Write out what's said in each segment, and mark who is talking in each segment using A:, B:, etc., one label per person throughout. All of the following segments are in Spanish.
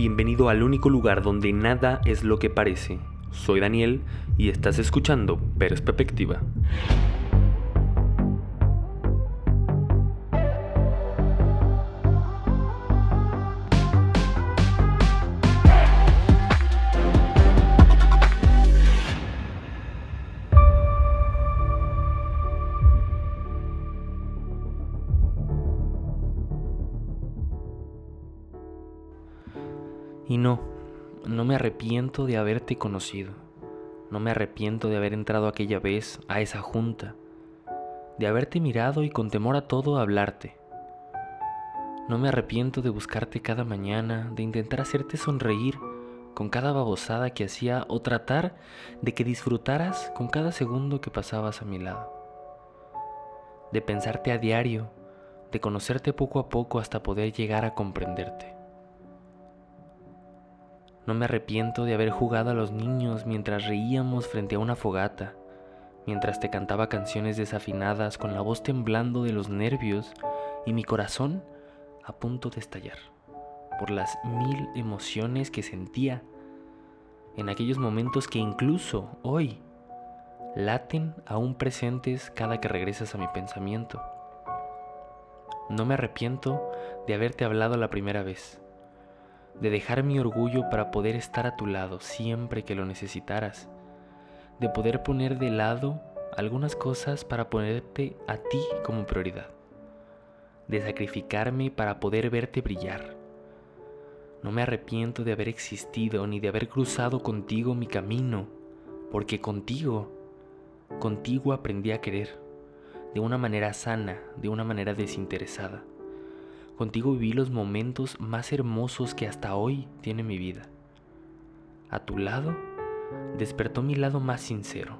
A: Bienvenido al único lugar donde nada es lo que parece. Soy Daniel y estás escuchando Perspectiva. Y no, no me arrepiento de haberte conocido. No me arrepiento de haber entrado aquella vez a esa junta, de haberte mirado y con temor a todo hablarte. No me arrepiento de buscarte cada mañana, de intentar hacerte sonreír con cada babosada que hacía o tratar de que disfrutaras con cada segundo que pasabas a mi lado. De pensarte a diario, de conocerte poco a poco hasta poder llegar a comprenderte. No me arrepiento de haber jugado a los niños mientras reíamos frente a una fogata, mientras te cantaba canciones desafinadas con la voz temblando de los nervios y mi corazón a punto de estallar por las mil emociones que sentía en aquellos momentos que incluso hoy laten aún presentes cada que regresas a mi pensamiento. No me arrepiento de haberte hablado la primera vez de dejar mi orgullo para poder estar a tu lado siempre que lo necesitaras, de poder poner de lado algunas cosas para ponerte a ti como prioridad, de sacrificarme para poder verte brillar. No me arrepiento de haber existido ni de haber cruzado contigo mi camino, porque contigo, contigo aprendí a querer, de una manera sana, de una manera desinteresada. Contigo viví los momentos más hermosos que hasta hoy tiene mi vida. A tu lado despertó mi lado más sincero,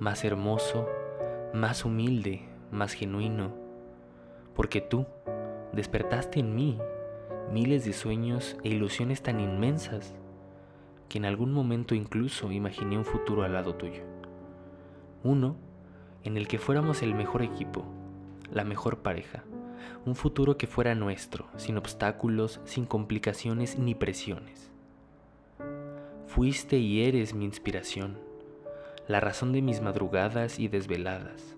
A: más hermoso, más humilde, más genuino, porque tú despertaste en mí miles de sueños e ilusiones tan inmensas que en algún momento incluso imaginé un futuro al lado tuyo. Uno en el que fuéramos el mejor equipo, la mejor pareja un futuro que fuera nuestro, sin obstáculos, sin complicaciones ni presiones. Fuiste y eres mi inspiración, la razón de mis madrugadas y desveladas,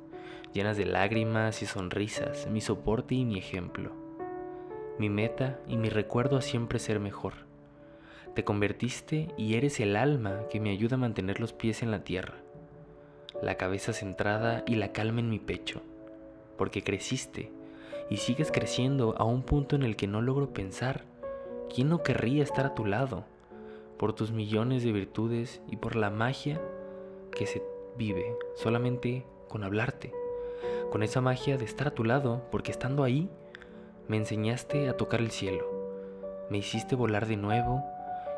A: llenas de lágrimas y sonrisas, mi soporte y mi ejemplo, mi meta y mi recuerdo a siempre ser mejor. Te convertiste y eres el alma que me ayuda a mantener los pies en la tierra, la cabeza centrada y la calma en mi pecho, porque creciste y sigues creciendo a un punto en el que no logro pensar. ¿Quién no querría estar a tu lado? Por tus millones de virtudes y por la magia que se vive solamente con hablarte. Con esa magia de estar a tu lado, porque estando ahí, me enseñaste a tocar el cielo. Me hiciste volar de nuevo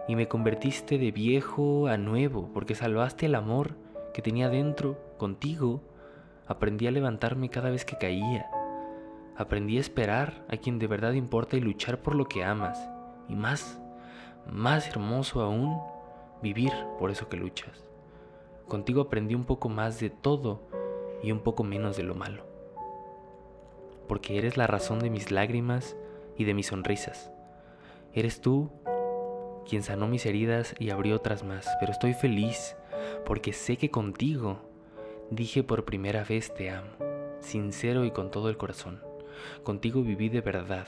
A: y me convertiste de viejo a nuevo, porque salvaste el amor que tenía dentro contigo. Aprendí a levantarme cada vez que caía Aprendí a esperar a quien de verdad importa y luchar por lo que amas. Y más, más hermoso aún, vivir por eso que luchas. Contigo aprendí un poco más de todo y un poco menos de lo malo. Porque eres la razón de mis lágrimas y de mis sonrisas. Eres tú quien sanó mis heridas y abrió otras más, pero estoy feliz porque sé que contigo dije por primera vez te amo, sincero y con todo el corazón. Contigo viví de verdad.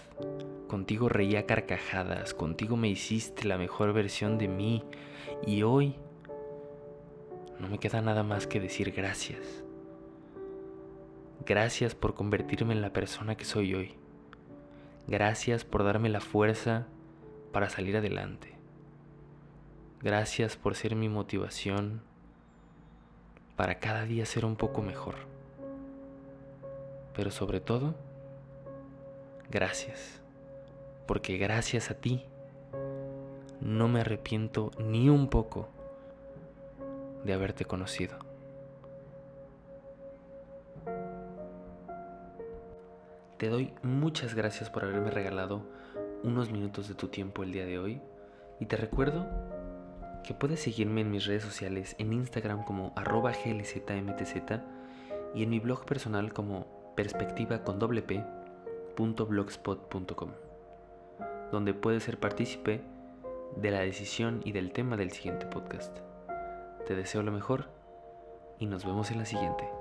A: Contigo reía carcajadas. Contigo me hiciste la mejor versión de mí. Y hoy no me queda nada más que decir gracias. Gracias por convertirme en la persona que soy hoy. Gracias por darme la fuerza para salir adelante. Gracias por ser mi motivación para cada día ser un poco mejor. Pero sobre todo, gracias. Porque gracias a ti no me arrepiento ni un poco de haberte conocido. Te doy muchas gracias por haberme regalado unos minutos de tu tiempo el día de hoy y te recuerdo que puedes seguirme en mis redes sociales en Instagram como arroba glzmtz y en mi blog personal como perspectiva con doble P blogspot.com, donde puedes ser partícipe de la decisión y del tema del siguiente podcast. Te deseo lo mejor y nos vemos en la siguiente.